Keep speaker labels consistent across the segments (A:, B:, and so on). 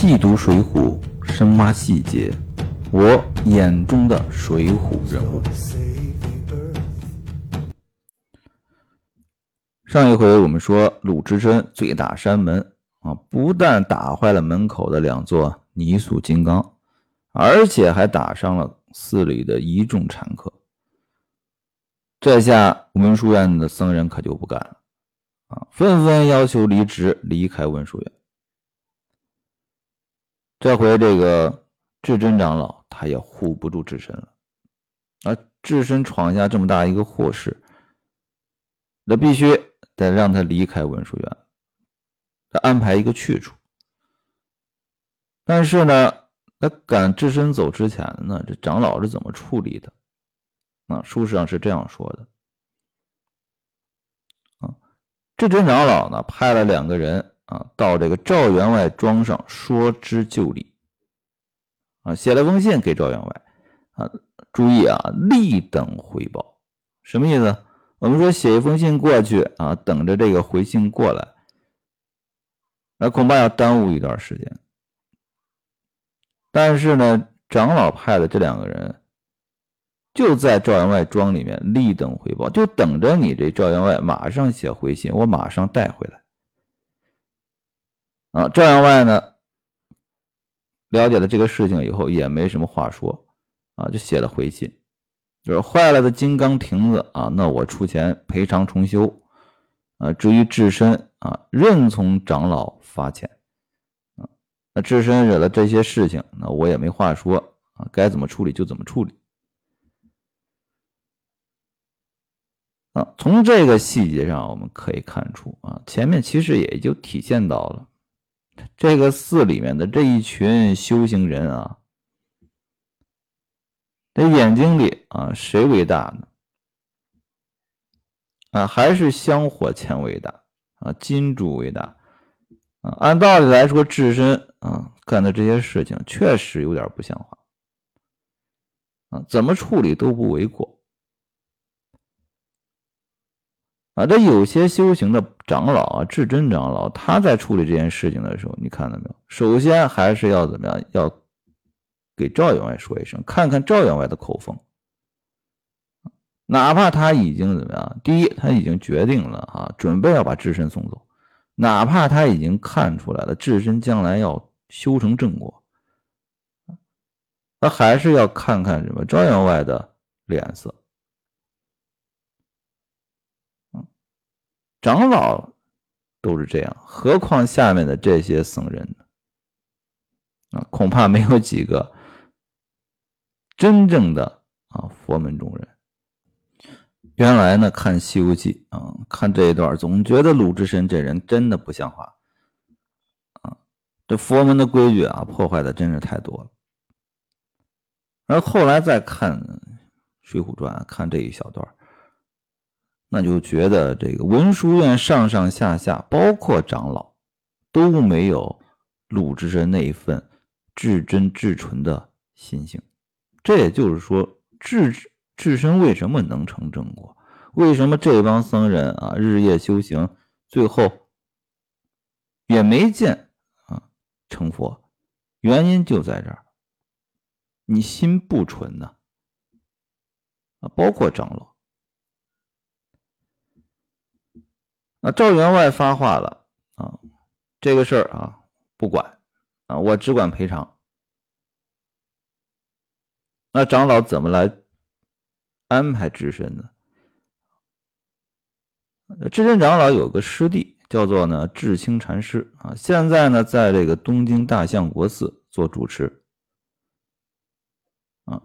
A: 细读《水浒》，深挖细节，我眼中的水浒人物。上一回我们说，鲁智深醉打山门啊，不但打坏了门口的两座泥塑金刚，而且还打伤了寺里的一众禅客。这下文殊院的僧人可就不干了啊，纷纷要求离职，离开文殊院。这回这个智真长老他也护不住智深了，啊，智深闯下这么大一个祸事，那必须得让他离开文殊院，他安排一个去处。但是呢，在赶智深走之前呢，这长老是怎么处理的？啊，书上是这样说的，啊，智真长老呢派了两个人。啊，到这个赵员外庄上说之就理，啊，写了封信给赵员外，啊，注意啊，立等回报，什么意思？我们说写一封信过去啊，等着这个回信过来，那恐怕要耽误一段时间。但是呢，长老派的这两个人就在赵员外庄里面立等回报，就等着你这赵员外马上写回信，我马上带回来。啊，赵员外呢，了解了这个事情以后也没什么话说，啊，就写了回信，就是坏了的金刚亭子啊，那我出钱赔偿重修，啊，至于智深啊，任从长老发钱，啊，那智深惹了这些事情，那我也没话说啊，该怎么处理就怎么处理，啊，从这个细节上我们可以看出啊，前面其实也就体现到了。这个寺里面的这一群修行人啊，这眼睛里啊，谁为大呢？啊，还是香火钱为大啊，金主为大啊？按道理来说，智深啊干的这些事情确实有点不像话啊，怎么处理都不为过。啊，这有些修行的长老啊，智真长老，他在处理这件事情的时候，你看到没有？首先还是要怎么样？要给赵员外说一声，看看赵员外的口风。哪怕他已经怎么样？第一，他已经决定了啊，准备要把智深送走；哪怕他已经看出来了，智深将来要修成正果，他还是要看看什么赵员外的脸色。长老都是这样，何况下面的这些僧人呢？啊，恐怕没有几个真正的啊佛门中人。原来呢，看《西游记》啊，看这一段，总觉得鲁智深这人真的不像话啊，这佛门的规矩啊，破坏的真是太多了。而后来再看《水浒传》，看这一小段。那就觉得这个文殊院上上下下，包括长老，都没有鲁智深那一份至真至纯的心性。这也就是说，智智深为什么能成正果？为什么这帮僧人啊日夜修行，最后也没见啊成佛？原因就在这儿，你心不纯呐啊，包括长老。那赵员外发话了啊，这个事儿啊不管啊，我只管赔偿。那长老怎么来安排智深呢？智深长老有个师弟叫做呢智清禅师啊，现在呢在这个东京大相国寺做主持啊。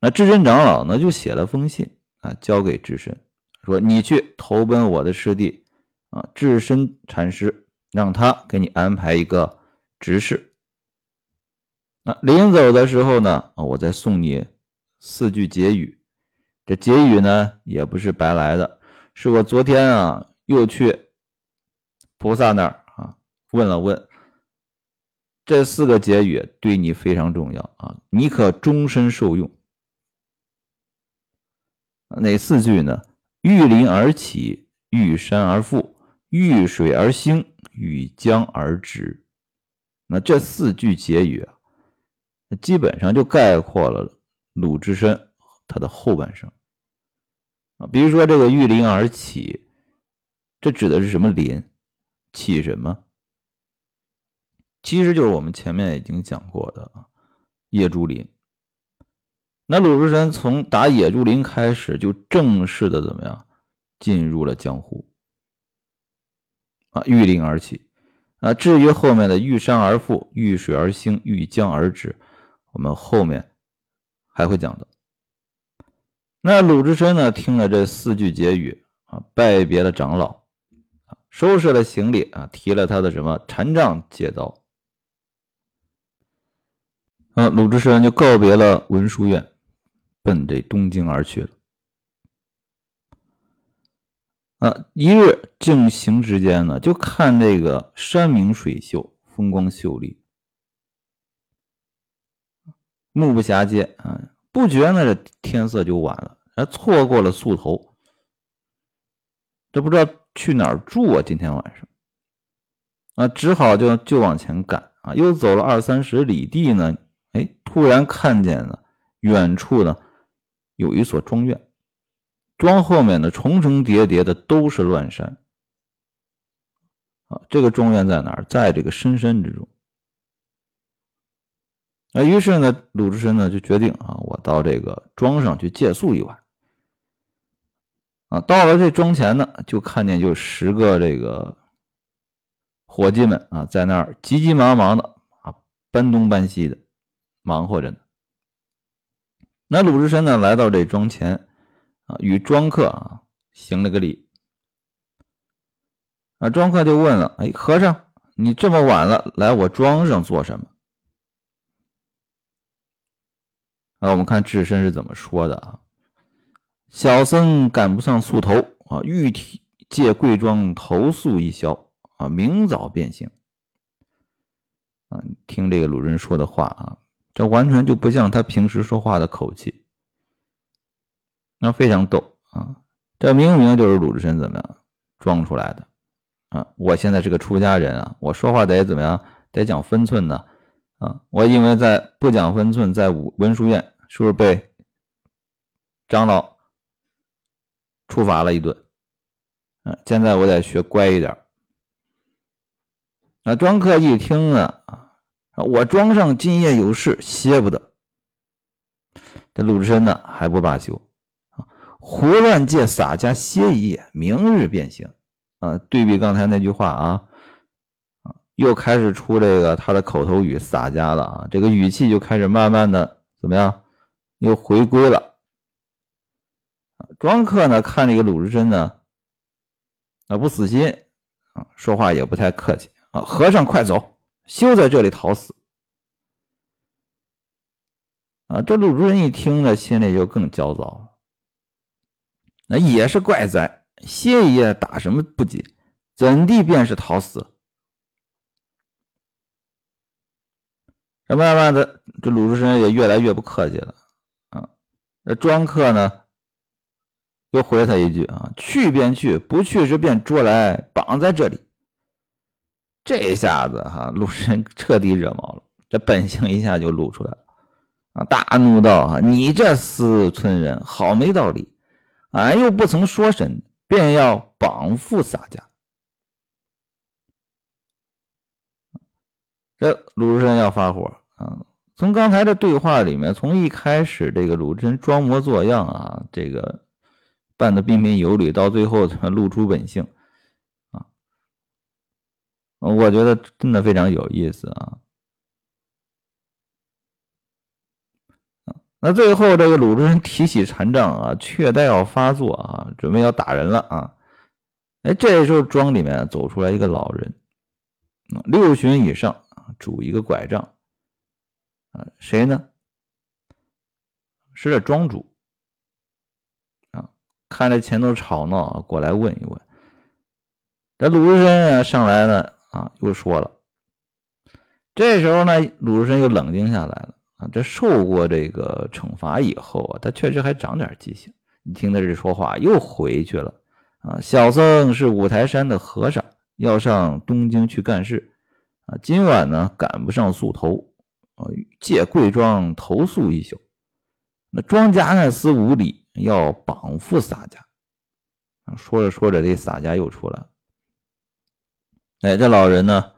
A: 那智深长老呢就写了封信啊，交给智深。说你去投奔我的师弟啊，智深禅师，让他给你安排一个执事。那临走的时候呢，啊，我再送你四句结语。这结语呢，也不是白来的，是我昨天啊又去菩萨那儿啊问了问，这四个结语对你非常重要啊，你可终身受用。哪四句呢？遇林而起，遇山而富，遇水而兴，遇江而止。那这四句结语啊，基本上就概括了鲁智深他的后半生啊。比如说这个“遇林而起”，这指的是什么林？起什么？其实就是我们前面已经讲过的啊，野猪林。那鲁智深从打野猪林开始，就正式的怎么样，进入了江湖啊，遇林而起啊。至于后面的遇山而富、遇水而兴、遇江而止，我们后面还会讲的。那鲁智深呢，听了这四句结语啊，拜别了长老啊，收拾了行李啊，提了他的什么禅杖、戒刀啊，鲁智深就告别了文殊院。奔这东京而去了。啊，一日正行之间呢，就看这个山明水秀，风光秀丽，目不暇接啊，不觉呢这天色就晚了，还错过了宿头，这不知道去哪儿住啊？今天晚上啊，只好就就往前赶啊，又走了二三十里地呢，哎，突然看见了远处呢。有一所庄院，庄后面的重重叠叠的都是乱山啊！这个庄园在哪儿？在这个深山之中。那于是呢，鲁智深呢就决定啊，我到这个庄上去借宿一晚。啊，到了这庄前呢，就看见就十个这个伙计们啊，在那儿急急忙忙的啊，搬东搬西的，忙活着呢。那鲁智深呢，来到这庄前，啊，与庄客啊行了个礼。啊，庄客就问了：“哎，和尚，你这么晚了，来我庄上做什么？”啊，我们看智深是怎么说的啊？小僧赶不上宿头啊，欲替借贵庄投宿一宵啊，明早便行。啊，听这个鲁智深说的话啊。这完全就不像他平时说话的口气，那非常逗啊！这明明就是鲁智深怎么样装出来的啊！我现在是个出家人啊，我说话得怎么样？得讲分寸呢啊！我因为在不讲分寸，在文文殊院是不是被长老处罚了一顿？啊，现在我得学乖一点。那庄客一听啊啊！我庄上今夜有事，歇不得。这鲁智深呢还不罢休，胡乱借洒家歇一夜，明日便行。啊，对比刚才那句话啊，啊，又开始出这个他的口头语洒家了啊，这个语气就开始慢慢的怎么样，又回归了。庄客呢看这个鲁智深呢，啊不死心啊，说话也不太客气啊，和尚快走。休在这里讨死！啊，这鲁智深一听呢，心里就更焦躁了。那也是怪哉，歇一夜打什么不紧，怎地便是讨死？这慢慢的，这鲁智深也越来越不客气了。啊，那庄客呢，又回他一句：“啊，去便去，不去时便捉来绑在这里。”这下子哈，鲁智深彻底惹毛了，这本性一下就露出来了啊！大怒道：“啊，你这私村人，好没道理！俺又不曾说什，便要绑缚洒家。”这鲁智深要发火啊！从刚才的对话里面，从一开始这个鲁智深装模作样啊，这个扮的彬彬有礼，到最后露出本性啊。我觉得真的非常有意思啊！那最后这个鲁智深提起禅杖啊，却待要发作啊，准备要打人了啊！哎，这时候庄里面走出来一个老人，六旬以上，拄一个拐杖啊，谁呢？是这庄主啊！看着前头吵闹，过来问一问。这鲁智深啊，上来了。啊，又说了。这时候呢，鲁智深又冷静下来了啊。这受过这个惩罚以后啊，他确实还长点记性。你听他这说话，又回去了啊。小僧是五台山的和尚，要上东京去干事啊，今晚呢赶不上宿头，啊，借贵庄投宿一宿。那庄家呢思无礼，要绑缚洒家。说着说着，这洒家又出来了。哎，这老人呢，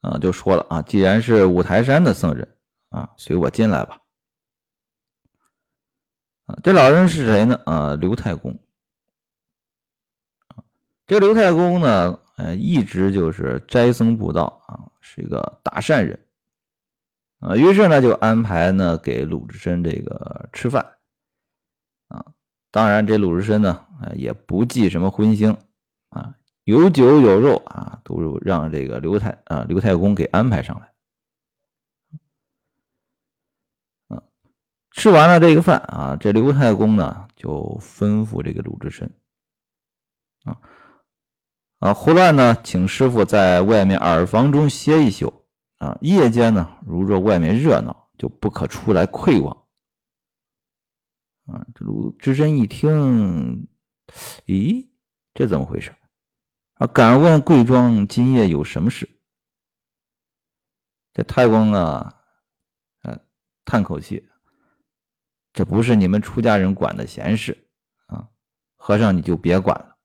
A: 啊，就说了啊，既然是五台山的僧人啊，随我进来吧。啊，这老人是谁呢？啊，刘太公。这刘太公呢，呃，一直就是斋僧布道啊，是一个大善人。啊，于是呢，就安排呢给鲁智深这个吃饭。啊，当然这鲁智深呢，啊，也不忌什么荤腥啊。有酒有肉啊，都让这个刘太啊刘太公给安排上来。吃完了这个饭啊，这刘太公呢就吩咐这个鲁智深啊啊，胡乱呢请师傅在外面耳房中歇一宿啊。夜间呢，如若外面热闹，就不可出来窥望。啊，这鲁智深一听，咦，这怎么回事？啊！敢问贵庄今夜有什么事？这太公啊，啊，叹口气：“这不是你们出家人管的闲事啊，和尚你就别管了。”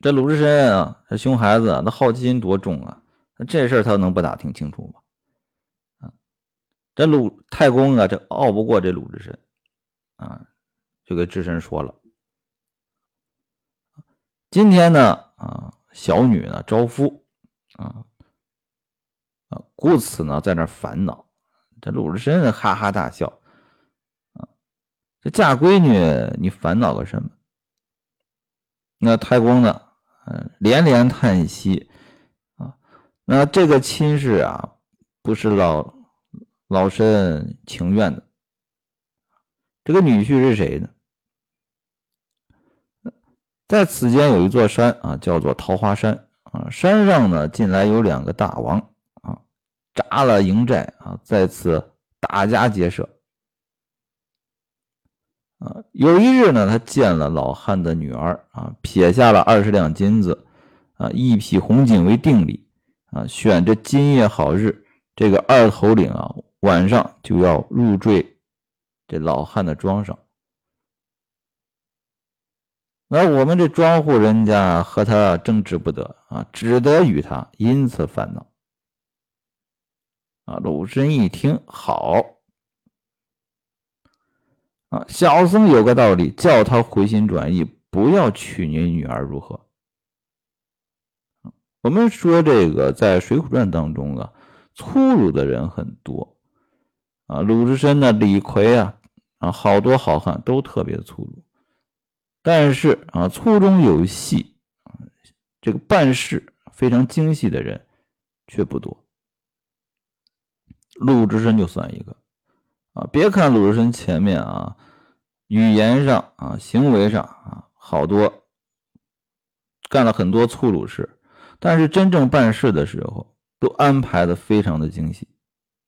A: 这鲁智深啊，这熊孩子，那好奇心多重啊！这事儿他能不打听清楚吗？啊，这鲁太公啊，这拗不过这鲁智深啊，就给智深说了。今天呢，啊，小女呢招夫，啊，啊，故此呢在那烦恼。这鲁智深哈哈大笑，啊，这嫁闺女你烦恼个什么？那太公呢，嗯，连连叹息，啊，那这个亲事啊，不是老老身情愿的。这个女婿是谁呢？在此间有一座山啊，叫做桃花山啊。山上呢，近来有两个大王，扎了营寨啊，在此打家劫舍啊。有一日呢，他见了老汉的女儿啊，撇下了二十两金子啊，一匹红锦为定礼啊，选这今夜好日，这个二头领啊，晚上就要入赘这老汉的庄上。那我们这庄户人家和他争执不得啊，只得与他因此烦恼。啊，鲁智深一听，好啊，小僧有个道理，叫他回心转意，不要娶你女儿，如何？我们说这个在《水浒传》当中啊，粗鲁的人很多啊，鲁智深呢，李逵啊，啊，好多好汉都特别粗鲁。但是啊，粗中有细，这个办事非常精细的人却不多。鲁智深就算一个啊，别看鲁智深前面啊，语言上啊，行为上啊，好多干了很多粗鲁事，但是真正办事的时候，都安排的非常的精细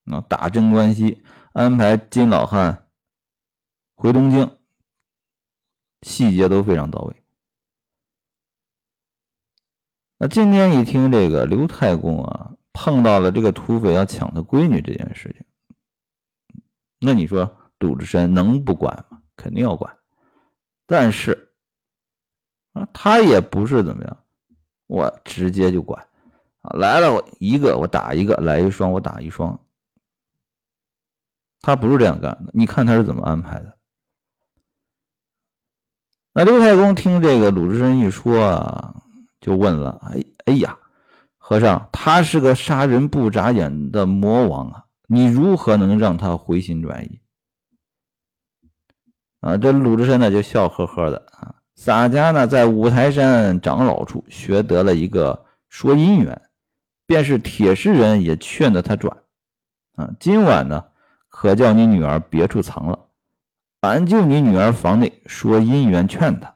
A: 啊，打镇关西，安排金老汉回东京。细节都非常到位。那今天一听这个刘太公啊，碰到了这个土匪要抢他闺女这件事情，那你说鲁智深能不管吗？肯定要管。但是啊，他也不是怎么样，我直接就管啊，来了我一个我打一个，来一双我打一双。他不是这样干的，你看他是怎么安排的。那刘太公听这个鲁智深一说啊，就问了：“哎哎呀，和尚，他是个杀人不眨眼的魔王啊，你如何能让他回心转意？”啊，这鲁智深呢就笑呵呵的啊，洒家呢在五台山长老处学得了一个说姻缘，便是铁石人也劝得他转啊。今晚呢，可叫你女儿别处藏了。俺就你女儿房内说姻缘劝她，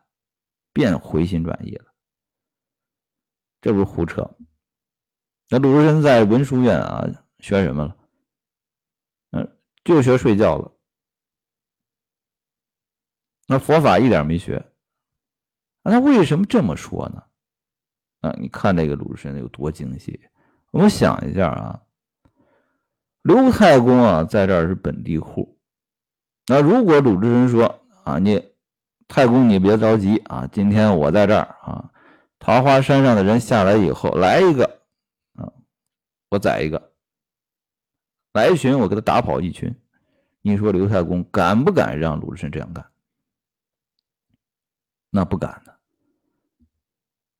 A: 便回心转意了。这不是胡扯？那鲁智深在文殊院啊学什么了？嗯，就学睡觉了。那佛法一点没学。那为什么这么说呢？啊，你看这个鲁智深有多精细。我们想一下啊，刘太公啊，在这儿是本地户。那如果鲁智深说啊，你太公你别着急啊，今天我在这儿啊，桃花山上的人下来以后来一个，我宰一个，来一群我给他打跑一群。你说刘太公敢不敢让鲁智深这样干？那不敢的。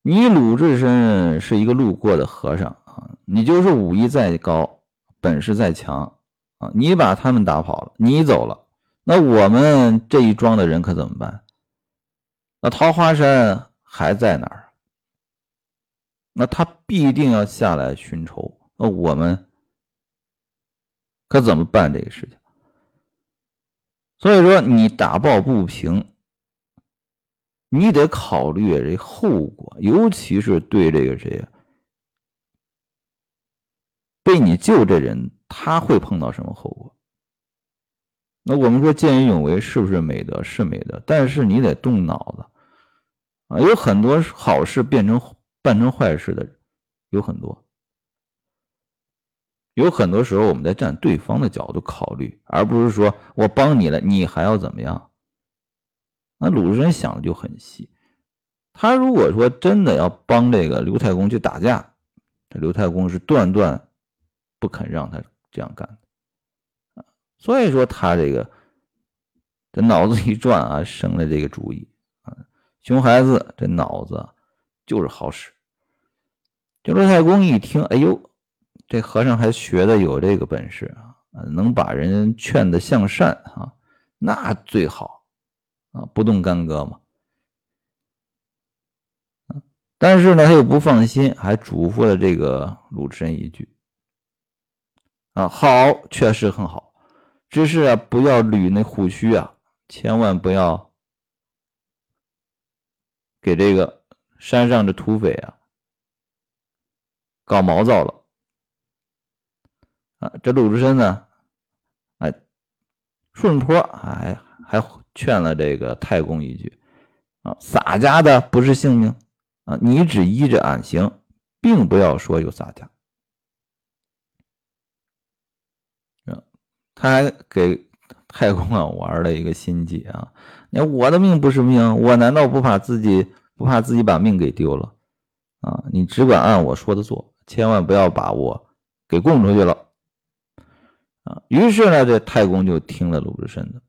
A: 你鲁智深是一个路过的和尚啊，你就是武艺再高，本事再强啊，你把他们打跑了，你走了，那我们这一庄的人可怎么办？那桃花山还在哪儿？那他必定要下来寻仇，那我们可怎么办这个事情？所以说，你打抱不平。你得考虑这后果，尤其是对这个谁，被你救这人，他会碰到什么后果？那我们说见义勇为是不是美德？是美德，但是你得动脑子啊！有很多好事变成办成坏事的，有很多，有很多时候我们在站对方的角度考虑，而不是说我帮你了，你还要怎么样？那鲁智深想的就很细，他如果说真的要帮这个刘太公去打架，这刘太公是断断不肯让他这样干的，所以说他这个这脑子一转啊，生了这个主意啊，熊孩子这脑子就是好使。这刘太公一听，哎呦，这和尚还学的有这个本事啊，能把人劝的向善啊，那最好。啊，不动干戈嘛。但是呢，他又不放心，还嘱咐了这个鲁智深一句：“啊，好，确实很好，只是啊，不要捋那胡须啊，千万不要给这个山上的土匪啊搞毛躁了。”啊，这鲁智深呢，哎，顺坡，哎，还。劝了这个太公一句：“啊，洒家的不是性命啊，你只依着俺行，并不要说有洒家。”他还给太公啊玩了一个心计啊！你看我的命不是命，我难道不怕自己不怕自己把命给丢了啊？你只管按我说的做，千万不要把我给供出去了啊！于是呢，这太公就听了鲁智深的。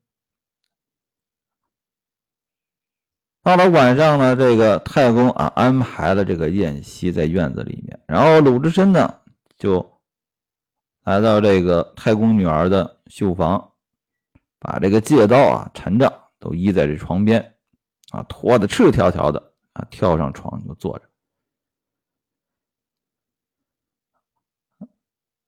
A: 到了晚上呢，这个太公啊安排了这个宴席在院子里面，然后鲁智深呢就来到这个太公女儿的绣房，把这个借刀啊、禅杖都依在这床边，啊，脱的赤条条的啊，跳上床就坐着。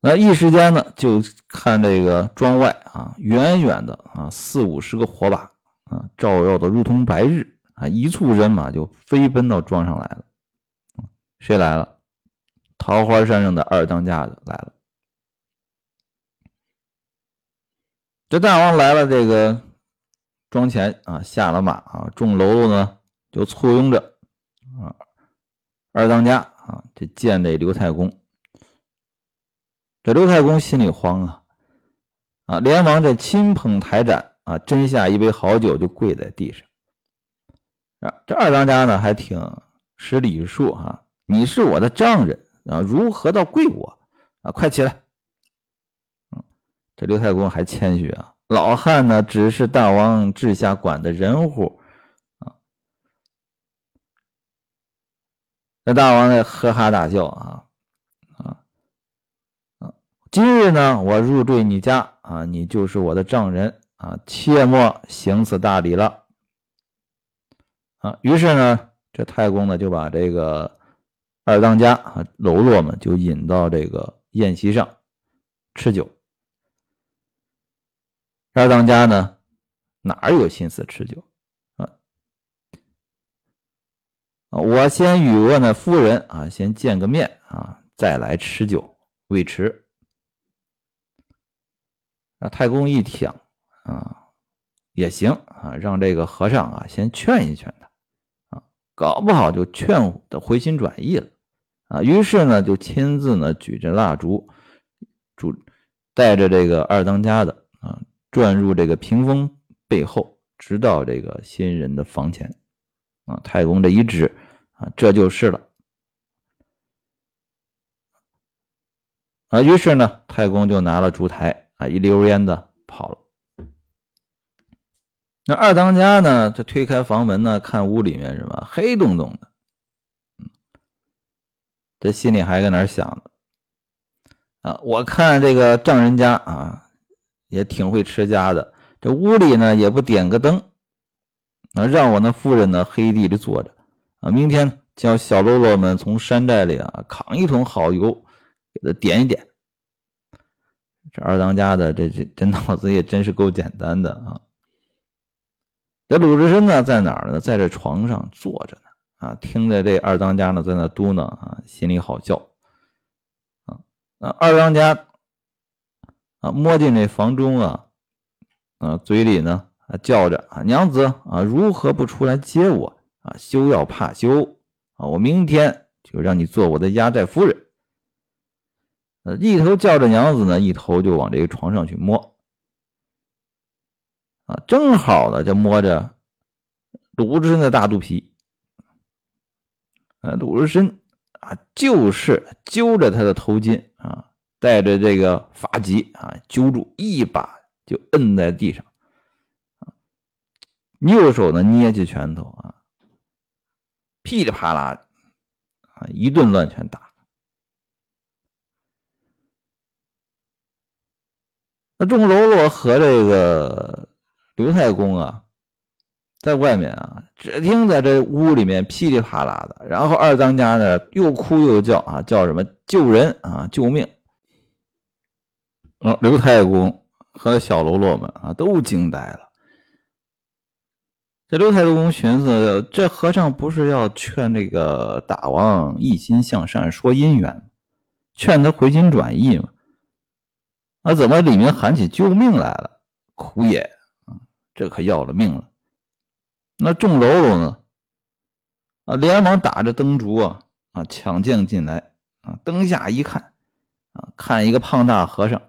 A: 那一时间呢，就看这个庄外啊，远远的啊，四五十个火把啊，照耀的如同白日。啊！一簇人马就飞奔到庄上来了。谁来了？桃花山上的二当家的来了。这大王来了，这个庄前啊，下了马啊，众喽啰呢就簇拥着啊，二当家啊，就见这刘太公。这刘太公心里慌啊啊，连忙这亲捧台盏啊，斟下一杯好酒，就跪在地上。啊，这二当家呢还挺识礼数哈，你是我的丈人啊，如何到跪我啊？快起来！嗯，这刘太公还谦虚啊，老汉呢只是大王治下管的人户啊。这大王呢呵哈大笑啊！今日呢我入赘你家啊，你就是我的丈人啊，切莫行此大礼了。啊，于是呢，这太公呢就把这个二当家啊喽啰们就引到这个宴席上吃酒。二当家呢哪有心思吃酒啊？我先与我那夫人啊先见个面啊，再来吃酒未迟。啊，太公一想啊，也行啊，让这个和尚啊先劝一劝他啊。搞不好就劝的回心转意了。啊，于是呢就亲自呢举着蜡烛，主带着这个二当家的啊转入这个屏风背后，直到这个新人的房前。啊，太公这一指啊，这就是了。啊，于是呢，太公就拿了烛台啊，一溜烟的跑了。那二当家呢，这推开房门呢，看屋里面什么黑洞洞的，这心里还搁那想呢。啊，我看这个丈人家啊，也挺会持家的，这屋里呢也不点个灯，啊，让我那夫人呢黑地里坐着，啊，明天叫小喽啰们从山寨里啊扛一桶好油。给他点一点，这二当家的这这这脑子也真是够简单的啊！这鲁智深呢在哪儿呢？在这床上坐着呢啊，听着这二当家呢在那嘟囔啊，心里好笑啊。那二当家啊摸进这房中啊啊，嘴里呢叫着啊娘子啊，如何不出来接我啊？休要怕羞啊，我明天就让你做我的压寨夫人。呃，一头叫着娘子呢，一头就往这个床上去摸，啊，正好呢就摸着鲁智深的大肚皮，啊，鲁智深啊，就是揪着他的头巾啊，带着这个发髻啊，揪住一把就摁在地上，右手呢捏起拳头啊，噼里啪啦啊，一顿乱拳打。那众喽啰和这个刘太公啊，在外面啊，只听在这屋里面噼里啪啦的，然后二当家呢又哭又叫啊，叫什么救人啊，救命！嗯，刘太公和小喽啰们啊都惊呆了。这刘太公寻思，这和尚不是要劝这个大王一心向善，说姻缘，劝他回心转意吗？那怎么里面喊起救命来了？苦也啊，这可要了命了。那众喽啰呢？啊，连忙打着灯烛啊啊，抢将进来啊。灯下一看啊，看一个胖大和尚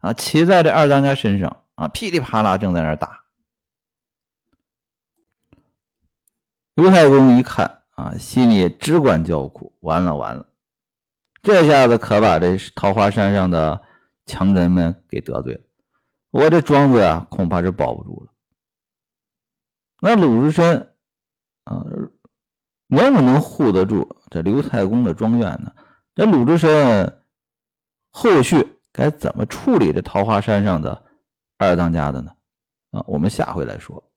A: 啊，骑在这二当家身上啊，噼里啪啦正在那打。刘太公一看啊，心里只管叫苦，完了完了，这下子可把这桃花山上的。强人们给得罪了，我这庄子啊，恐怕是保不住了。那鲁智深啊，能不能护得住这刘太公的庄园呢？这鲁智深后续该怎么处理这桃花山上的二当家的呢？啊，我们下回来说。